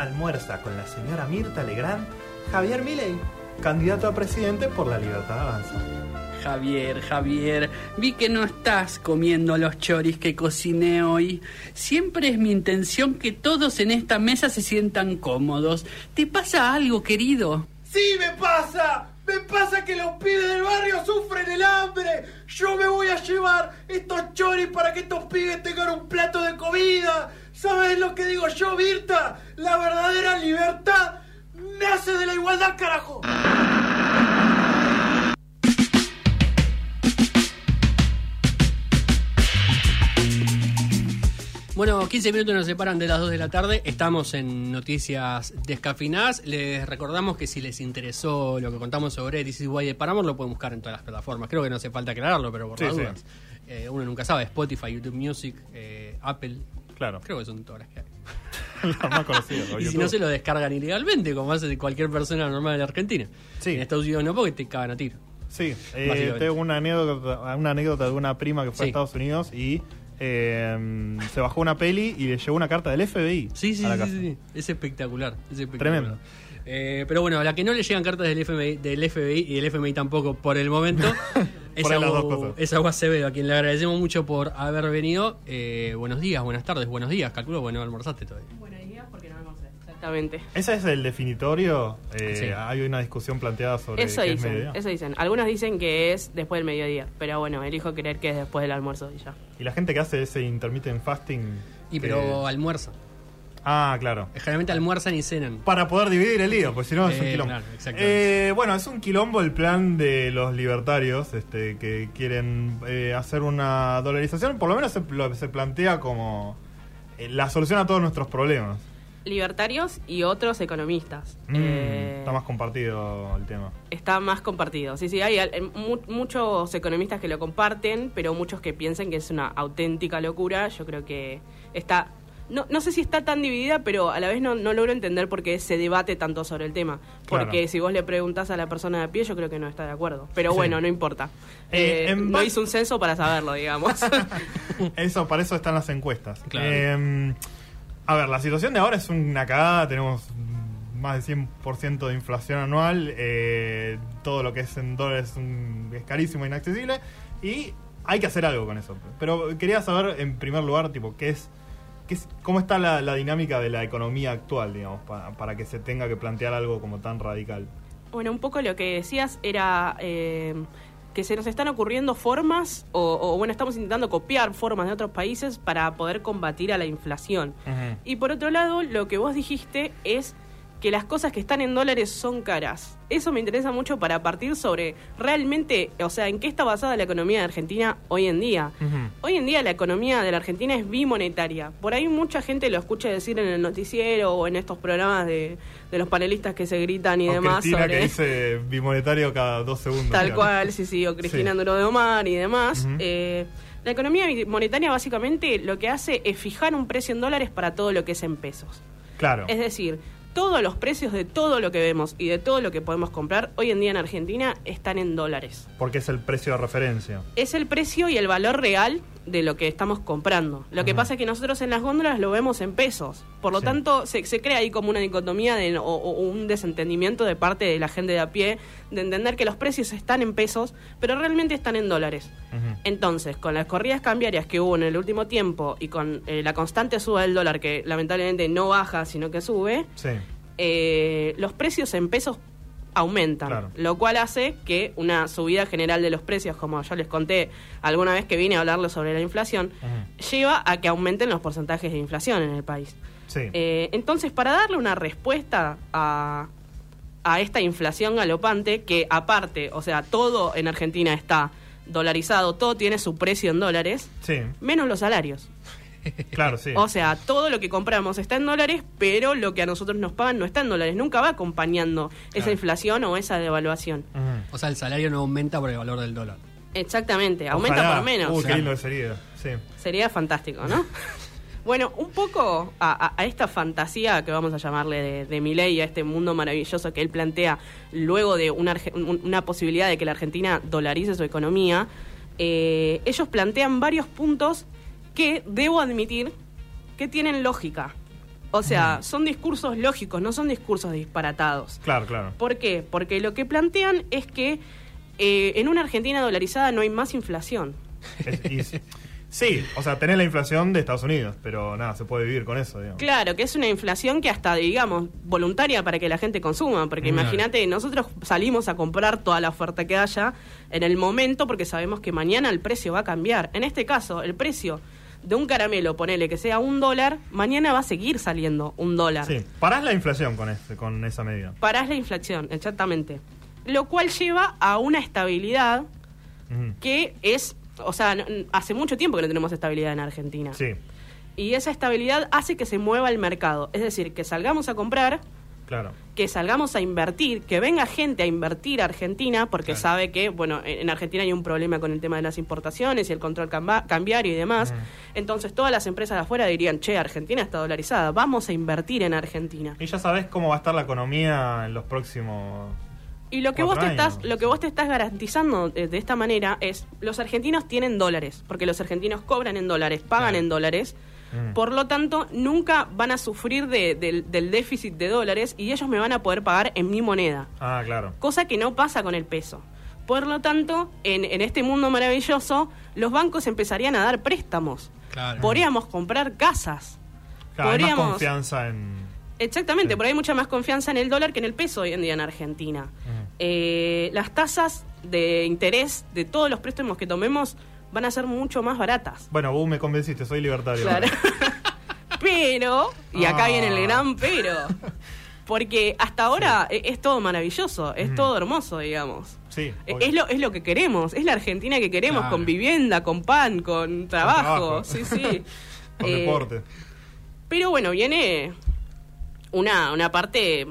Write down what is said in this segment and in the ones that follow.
almuerza con la señora Mirta Legrand Javier Milei, candidato a presidente por la Libertad Avanza. Javier, Javier, vi que no estás comiendo los choris que cociné hoy. Siempre es mi intención que todos en esta mesa se sientan cómodos. ¿Te pasa algo, querido? ¡Sí me pasa! ¡Me pasa que los pibes del barrio sufren el hambre! Yo me voy a llevar estos choris para que estos pibes tengan un plato de comida. ¿Sabes lo que digo yo, Virta? La verdadera libertad nace de la igualdad, carajo. Bueno, 15 minutos nos separan de las 2 de la tarde. Estamos en Noticias Descafinadas. Les recordamos que si les interesó lo que contamos sobre This is Why de Paramore, lo pueden buscar en todas las plataformas. Creo que no hace falta aclararlo, pero por Sí, las sí. dudas. Eh, uno nunca sabe. Spotify, YouTube Music, eh, Apple. Claro. Creo que son todas las que hay. Los más conocidos. o Y si no se lo descargan ilegalmente, como hace cualquier persona normal en Argentina. Sí. En Estados Unidos no, porque te cagan a tiro. Sí, eh, tengo una anécdota, una anécdota de una prima que fue Sí. a Estados Unidos y eh, se bajó una peli y le llegó una carta del FBI Sí, sí, a la sí, casa. sí. Es espectacular. Es espectacular. Tremendo. Eh, pero bueno, a la que no le llegan cartas del FMI, del FBI y del FMI tampoco por el momento Por ahí las dos cosas. es a Agua Acevedo, a quien le agradecemos mucho por haber venido. Eh, buenos días, buenas tardes, buenos días. Calculo, bueno, almorzaste todavía. Buenos días, porque no almorcé. Exactamente. ¿Ese es el definitorio? Eh, Sí. Hay una discusión planteada sobre Eso qué es dicen, mediodía. eso dicen. Algunos dicen que es después del mediodía, pero bueno, elijo creer que es después del almuerzo y ya. Y la gente que hace ese intermittent fasting... Y pero almuerzan. Ah, claro. Generalmente almuerzan y cenan. Para poder dividir el lío, porque si no es un Eh, quilombo. claro, exactamente. Eh, bueno, es un quilombo el plan de los libertarios este, que quieren eh, hacer una dolarización. Por lo menos se, lo- se plantea como eh, la solución a todos nuestros problemas. Libertarios y otros economistas. Mm, Eh, Está más compartido el tema. está más compartido. Sí, sí, hay eh, mu- muchos economistas que lo comparten, pero muchos que piensan que es una auténtica locura. Yo creo que está... No, no sé si está tan dividida, pero a la vez no, no logro entender por qué se debate tanto sobre el tema. Claro. Porque si vos le preguntás a la persona de a pie, yo creo que no está de acuerdo. Pero Sí. bueno, no importa. Eh, Eh, no hice un censo para saberlo, digamos. Eso, para eso están las encuestas. Claro. Eh, a ver, la situación de ahora es una cagada. Tenemos más de 100% de inflación anual. eh, todo lo que es en dólares es, un- es carísimo, inaccesible. Y hay que hacer algo con eso. Pero quería saber, en primer lugar, tipo, qué es. Qué ¿Cómo está la, la dinámica de la economía actual, digamos, pa- para que se tenga que plantear algo como tan radical? Bueno, un poco lo que decías era eh, que se nos están ocurriendo formas, o, o, bueno, estamos intentando copiar formas de otros países para poder combatir a la inflación. Y por otro lado, lo que vos dijiste es que las cosas que están en dólares son caras. Eso me interesa mucho para partir sobre realmente, o sea, en qué está basada la economía de Argentina hoy en día. Hoy en día la economía de la Argentina es bimonetaria. Por ahí mucha gente lo escucha decir en el noticiero o en estos programas de, de los panelistas que se gritan y O demás Cristina sobre que dice bimonetario cada dos segundos. tal digamos. cual, sí, sí, o Cristina Sí. Duro de Omar y demás. Eh, la economía monetaria básicamente lo que hace es fijar un precio en dólares para todo lo que es en pesos. Claro. Es decir, todos los precios de todo lo que vemos y de todo lo que podemos comprar hoy en día en Argentina están en dólares. Porque es el precio de referencia. Es el precio y el valor real de lo que estamos comprando. Lo que pasa es que nosotros en las góndolas lo vemos en pesos. Por lo Sí. tanto, se, se crea ahí como una dicotomía de, o, o un desentendimiento de parte de la gente de a pie de entender que los precios están en pesos, pero realmente están en dólares. Entonces, con las corridas cambiarias que hubo en el último tiempo y con eh, la constante suba del dólar, que lamentablemente no baja, sino que sube, Sí. eh, los precios en pesos aumentan, Claro. lo cual hace que una subida general de los precios, como yo les conté alguna vez que vine a hablarles sobre la inflación, lleva a que aumenten los porcentajes de inflación en el país. Sí. Eh, entonces, para darle una respuesta a, a esta inflación galopante, que aparte, o sea, todo en Argentina está dolarizado, todo tiene su precio en dólares, sí. menos los salarios. Claro, sí. O sea, todo lo que compramos está en dólares, pero lo que a nosotros nos pagan no está en dólares. Nunca va acompañando esa inflación o esa devaluación. O sea, el salario no aumenta por el valor del dólar. Exactamente, aumenta Ojalá. por menos. Uy, O qué lindo sería. Sí. Sería fantástico, ¿no? bueno, un poco a, a- a esta fantasía que vamos a llamarle de, de Milei, a este mundo maravilloso que él plantea luego de una posibilidad de que la Argentina dolarice su economía, eh, ellos plantean varios puntos que debo admitir que tienen lógica. O sea, son discursos lógicos, no son discursos disparatados. Claro, claro. ¿Por qué? Porque lo que plantean es que eh, en una Argentina dolarizada no hay más inflación. Es- y- sí, o sea, tenés la inflación de Estados Unidos, pero nada, se puede vivir con eso, digamos. Claro, que es una inflación que hasta, digamos, voluntaria para que la gente consuma, porque imagínate, nosotros salimos a comprar toda la oferta que haya en el momento porque sabemos que mañana el precio va a cambiar. En este caso, el precio de un caramelo, ponele que sea un dólar, mañana va a seguir saliendo un dólar. Sí, parás la inflación con, este, con esa medida. Parás la inflación, exactamente. Lo cual lleva a una estabilidad que es, o sea, hace mucho tiempo que no tenemos estabilidad en Argentina. Sí, Y esa estabilidad hace que se mueva el mercado. Es decir, que salgamos a comprar, claro. que salgamos a invertir, que venga gente a invertir a Argentina, porque Claro. sabe que, bueno, en en Argentina hay un problema con el tema de las importaciones y el control cambiario y demás. Entonces todas las empresas de afuera dirían, che, Argentina está dolarizada, vamos a invertir en Argentina. Y ya sabés cómo va a estar la economía en los próximos... Y lo que vos te estás, lo que vos te estás garantizando de, de esta manera es los argentinos tienen dólares, porque los argentinos cobran en dólares, pagan Claro. en dólares. Mm. Por lo tanto, nunca van a sufrir de- del, del déficit de dólares y ellos me van a poder pagar en mi moneda, Ah, claro. cosa que no pasa con el peso. Por lo tanto, en, en este mundo maravilloso, los bancos empezarían a dar préstamos. Claro. Podríamos comprar casas. Claro, hay más confianza en... Exactamente, Sí. pero hay mucha más confianza en el dólar que en el peso hoy en día en Argentina. Ujú. Eh, las tasas de interés de todos los préstamos que tomemos van a ser mucho más baratas. Bueno, vos me convenciste, soy libertario. Claro. pero, y acá Ah. viene el gran pero, porque hasta ahora e- es todo maravilloso, es todo hermoso, digamos. Sí, E-. Es lo, es lo que queremos, es la Argentina que queremos, Claro. con vivienda, con pan, con trabajo, trabajo. sí, sí. Con Eh, deporte. pero bueno, viene una, una parte,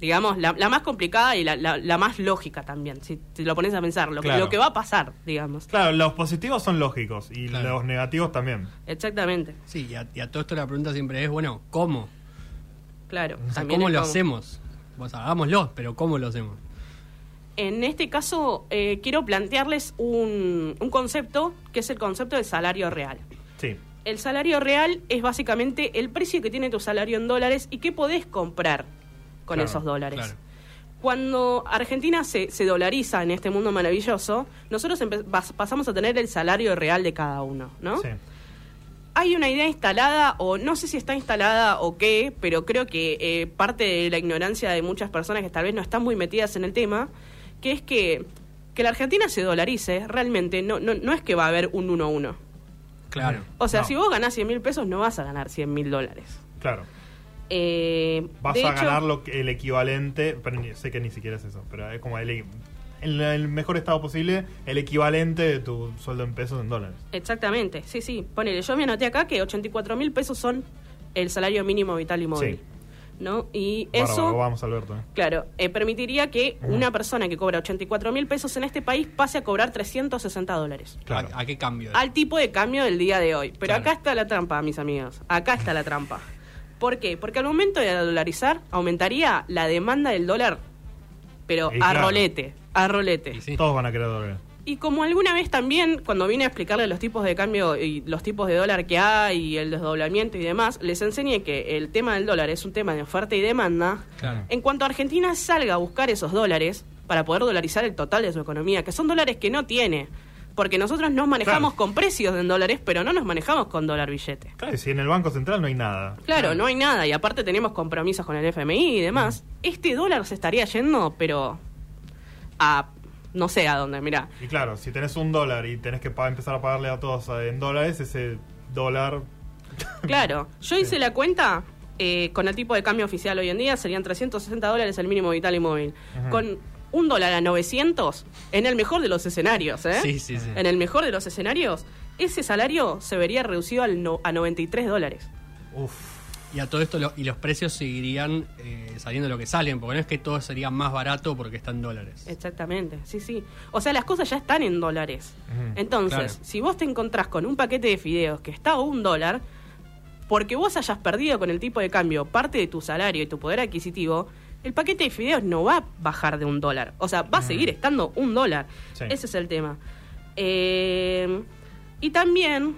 digamos, la, la más complicada y la, la- la más lógica también, si, si lo pones a pensar, lo, que- Claro. lo que va a pasar, digamos. Claro, los positivos son lógicos y Claro. los negativos también. Exactamente, Sí, y a, y a todo esto la pregunta siempre es, bueno, ¿cómo? claro. O sea, también ¿Cómo lo como- hacemos? Pues hagámoslo, pero ¿cómo lo hacemos? En este caso, eh, quiero plantearles un, un concepto que es el concepto del salario real. Sí. El salario real es básicamente el precio que tiene tu salario en dólares y qué podés comprar con Claro, esos dólares. claro. Cuando Argentina se, se dolariza en este mundo maravilloso, nosotros pasamos a tener el salario real de cada uno, ¿no? Sí. Hay una idea instalada, o no sé si está instalada o qué, pero creo que eh, parte de la ignorancia de muchas personas que tal vez no están muy metidas en el tema, que es que que la Argentina se dolarice realmente no, no, no es que va a haber un 1-1. Claro. O sea, No. si vos ganás 100 mil pesos, no vas a ganar 100 mil dólares. Claro. Eh, Vas de a hecho- ganar lo que- el equivalente, pero ni- sé que ni siquiera es eso, pero es como el, en el mejor estado posible, el equivalente de tu sueldo en pesos en dólares. Exactamente, sí, sí. Ponele, yo me anoté acá que 84 mil pesos son el salario mínimo vital y móvil. Sí. ¿No? Y Bárbaro, eso, vamos, Alberto. ¿eh? claro, eh, permitiría que una persona que cobra 84 mil pesos en este país pase a cobrar 360 dólares. Claro. ¿A, a qué cambio? Al tipo de cambio del día de hoy. Pero Claro. acá está la trampa, mis amigos. Acá está la trampa. ¿Por qué? Porque al momento de dolarizar aumentaría la demanda del dólar, pero Y a claro. rolete, a rolete. Sí. Todos van a querer dólares. Y como alguna vez también, cuando vine a explicarle los tipos de cambio y los tipos de dólar que hay y el desdoblamiento y demás, les enseñé que el tema del dólar es un tema de oferta y demanda. Claro. En cuanto Argentina salga a buscar esos dólares para poder dolarizar el total de su economía, que son dólares que no tiene, porque nosotros nos manejamos Claro. con precios en dólares, pero no nos manejamos con dólar billete. Claro, si en el Banco Central no hay nada. Claro, no hay nada y aparte tenemos compromisos con el FMI y demás. Este dólar se estaría yendo, pero a no sé a dónde, mirá. Y claro, si tenés un dólar y tenés que empezar a pagarle a todos eh, en dólares, ese dólar... Claro, yo hice la cuenta eh, con el tipo de cambio oficial hoy en día, serían 360 dólares el mínimo vital y móvil. Ajá. Con un dólar a 900, en el mejor de los escenarios, ¿eh? Sí, sí, sí. En el mejor de los escenarios, ese salario se vería reducido al no- a 93 dólares. Uf. Y a todo esto, lo- y los precios seguirían eh, saliendo lo que salen, porque no es que todo sería más barato porque está en dólares. Exactamente, sí, sí. O sea, las cosas ya están en dólares. Entonces, Claro. si vos te encontrás con un paquete de fideos que está a un dólar, porque vos hayas perdido con el tipo de cambio parte de tu salario y tu poder adquisitivo, el paquete de fideos no va a bajar de un dólar. O sea, va a seguir estando un dólar. Sí. Ese es el tema. Eh, y también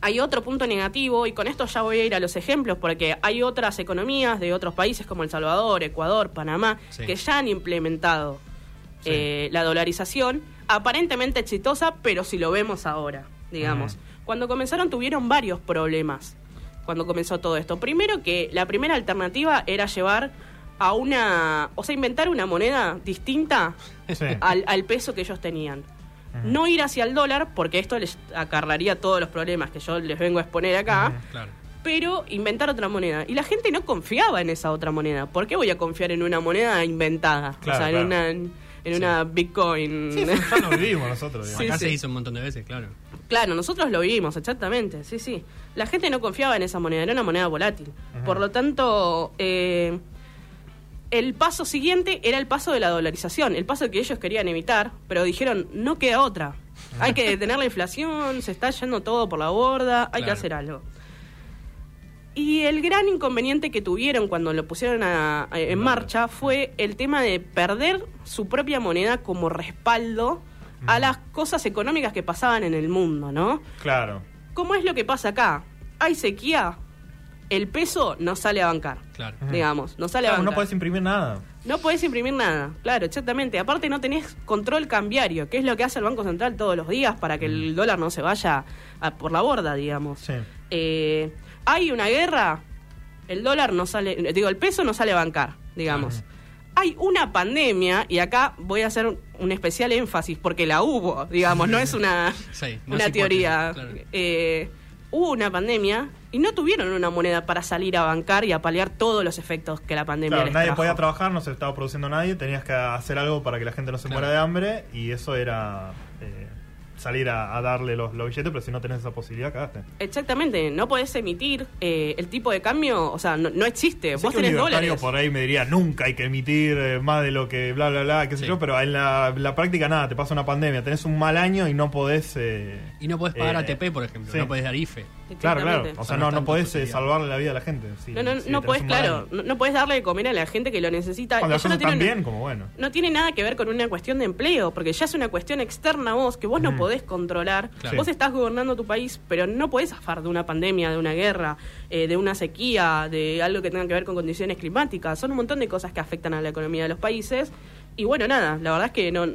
hay otro punto negativo, y con esto ya voy a ir a los ejemplos, porque hay otras economías de otros países como El Salvador, Ecuador, Panamá, Sí. que ya han implementado Sí. eh, la dolarización, aparentemente exitosa, pero si lo vemos ahora, digamos. Cuando comenzaron tuvieron varios problemas, cuando comenzó todo esto. Primero que la primera alternativa era llevar a una, o sea, inventar una moneda distinta Sí. al, al peso que ellos tenían. No ir hacia el dólar, porque esto les acarraría todos los problemas que yo les vengo a exponer acá, Claro. pero inventar otra moneda. Y la gente no confiaba en esa otra moneda. ¿Por qué voy a confiar en una moneda inventada? Claro, o sea, claro. en una, en una Bitcoin. Sí, eso ya lo vivimos nosotros. digamos. Sí, Acá sí. se hizo un montón de veces, claro. Claro, nosotros lo vivimos, exactamente, sí, sí. La gente no confiaba en esa moneda, era una moneda volátil. Por lo tanto, eh, el paso siguiente era el paso de la dolarización, el paso que ellos querían evitar, pero dijeron, no queda otra. Hay que detener la inflación, se está yendo todo por la borda, hay que hacer algo. Y el gran inconveniente que tuvieron cuando lo pusieron a- a- en marcha fue el tema de perder su propia moneda como respaldo a las cosas económicas que pasaban en el mundo, ¿no? Claro. ¿Cómo es lo que pasa acá? Hay sequía, el peso no sale a bancar, Claro. digamos, no sale a bancar. no puedes imprimir nada. No podés imprimir nada, claro, exactamente. Aparte no tenés control cambiario, que es lo que hace el Banco Central todos los días para que el dólar no se vaya a- por la borda, digamos. Sí. Eh, hay una guerra, el dólar no sale, digo, el peso no sale a bancar, digamos. Hay una pandemia, y acá voy a hacer un especial énfasis, porque la hubo, digamos, no es una, Sí, no una hipótesis, teoría. claro. Eh, hubo una pandemia y no tuvieron una moneda para salir a bancar y a paliar todos los efectos que la pandemia Claro, les nadie trajo. podía trabajar, no se estaba produciendo nadie, tenías que hacer algo para que la gente no se Claro. muera de hambre y eso era eh, salir a, a darle los, los billetes, pero si no tenés esa posibilidad, cagaste. Exactamente, no podés emitir eh, el tipo de cambio, o sea, no, no existe. Vos que un tenés libertario dólares. por ahí me diría, nunca hay que emitir eh, más de lo que bla, bla, bla, qué sé Sí. yo, pero en la, la práctica nada, te pasa una pandemia, tenés un mal año y no podés... eh, Y no podés pagar eh, ATP, por ejemplo. sí. No podés dar IFE. Claro, claro. O sea, No no, podés eh, salvarle la vida a la gente. si- No, no, si no podés, claro, no, no podés darle de comer a la gente que lo necesita. Cuando las Eso no están bien, como bueno. no tiene nada que ver con una cuestión de empleo, porque ya es una cuestión externa a vos que vos no podés controlar. Claro. Vos estás gobernando tu país, pero no podés zafar de una pandemia, de una guerra, eh, de una sequía, de algo que tenga que ver con condiciones climáticas. Son un montón de cosas que afectan a la economía de los países. Y bueno, nada, la verdad es que no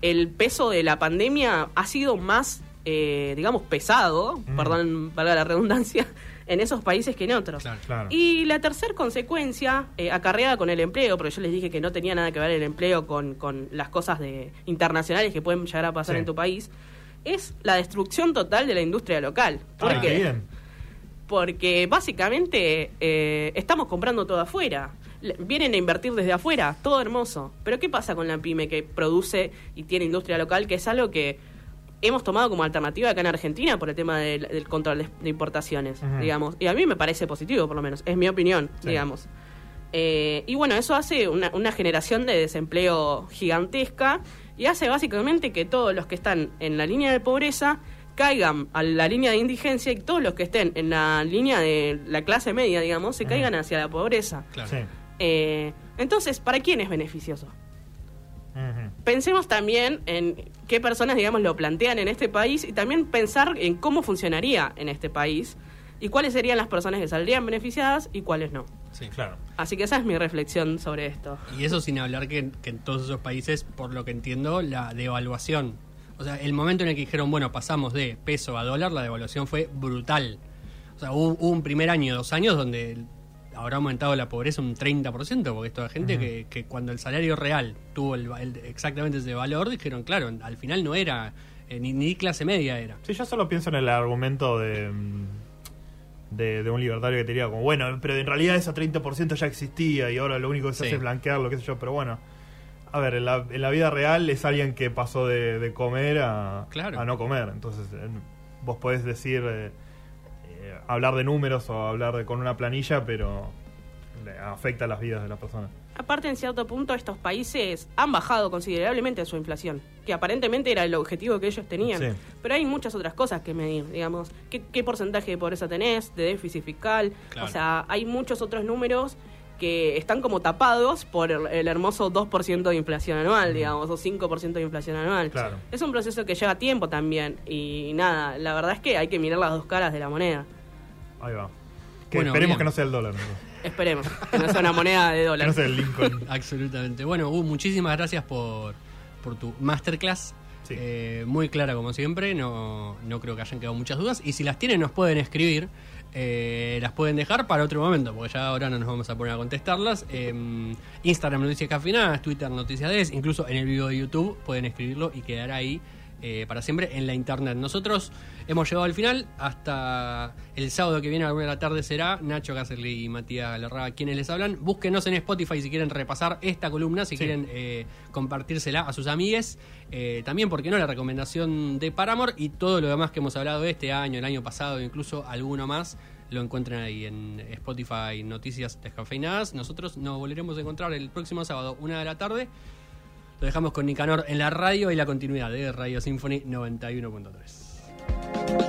el peso de la pandemia ha sido más, eh, digamos, pesado, Mm. perdón, valga la redundancia, en esos países que en otros. Claro. Claro. Y la tercera consecuencia, eh, acarreada con el empleo, porque yo les dije que no tenía nada que ver el empleo con, con las cosas de, internacionales que pueden llegar a pasar Sí. en tu país, es la destrucción total de la industria local. ¿Por Ah, qué? qué bien. Porque básicamente eh, estamos comprando todo afuera. Vienen a invertir desde afuera, todo hermoso. Pero ¿qué pasa con la pyme que produce y tiene industria local? Que es algo que hemos tomado como alternativa acá en Argentina por el tema del, del control de, importaciones, digamos. Y a mí me parece positivo, por lo menos. Es mi opinión, Sí. digamos. Eh, y bueno, eso hace una, una generación de desempleo gigantesca y hace básicamente que todos los que están en la línea de pobreza caigan a la línea de indigencia y todos los que estén en la línea de la clase media, digamos, se caigan hacia la pobreza. Claro. Sí. Eh, entonces, ¿para quién es beneficioso? Pensemos también en qué personas, digamos, lo plantean en este país y también pensar en cómo funcionaría en este país y cuáles serían las personas que saldrían beneficiadas y cuáles no. Sí. Claro. Así que esa es mi reflexión sobre esto. Y eso sin hablar que, que en todos esos países, por lo que entiendo, la devaluación. O sea, el momento en el que dijeron, bueno, pasamos de peso a dólar, la devaluación fue brutal. O sea, hubo, hubo un primer año, dos años, donde habrá aumentado la pobreza un 30%, porque es toda gente que, que cuando el salario real tuvo el, el- exactamente ese valor, dijeron, claro, al final no era, eh, ni, ni clase media era. Sí, yo solo pienso en el argumento de, mm, de, de un libertario que te diría como, bueno, pero en realidad ese 30% ya existía y ahora lo único que se Sí. hace es blanquearlo, qué sé yo, pero bueno. A ver, en la, en la vida real es alguien que pasó de, de comer a, Claro. a no comer. Entonces, eh, vos podés decir, eh, hablar de números o hablar de, con una planilla, pero le afecta las vidas de las personas. Aparte, en cierto punto, estos países han bajado considerablemente su inflación, que aparentemente era el objetivo que ellos tenían. Sí. Pero hay muchas otras cosas que medir, digamos. ¿Qué, qué porcentaje de pobreza tenés, de déficit fiscal? Claro. O sea, hay muchos otros números que están como tapados por el, el hermoso 2% de inflación anual, digamos, o 5% de inflación anual. Claro. Es un proceso que lleva tiempo también y nada, la verdad es que hay que mirar las dos caras de la moneda. Ahí va. Que Bueno, esperemos bien. que no sea el dólar. Esperemos que no sea una moneda de Que dólar. no sea el Lincoln. Absolutamente. Bueno, Hugo, muchísimas gracias por, por tu masterclass. Sí. Eh, muy clara como siempre, no, no creo que hayan quedado muchas dudas. Y si las tienen nos pueden escribir, eh, las pueden dejar para otro momento, porque ya ahora no nos vamos a poner a contestarlas. Eh, Instagram Noticias Cafinadas, Twitter Noticias 10, incluso en el video de YouTube pueden escribirlo y quedará ahí eh, para siempre en la internet. Nosotros hemos llegado al final, hasta el sábado que viene a la una de la tarde será Nacho Cáceres y Matías Galerraga quienes les hablan. Búsquenos en Spotify si quieren repasar esta columna, si Sí. quieren eh, compartírsela a sus amigues. Eh, también, ¿por qué no? La recomendación de Paramore y todo lo demás que hemos hablado este año, el año pasado, incluso alguno más. Lo encuentran ahí en Spotify Noticias Descafeinadas. Nosotros nos volveremos a encontrar el próximo sábado, una de la tarde. Lo dejamos con Nicanor en la radio y la continuidad de Radio Symphony 91.3.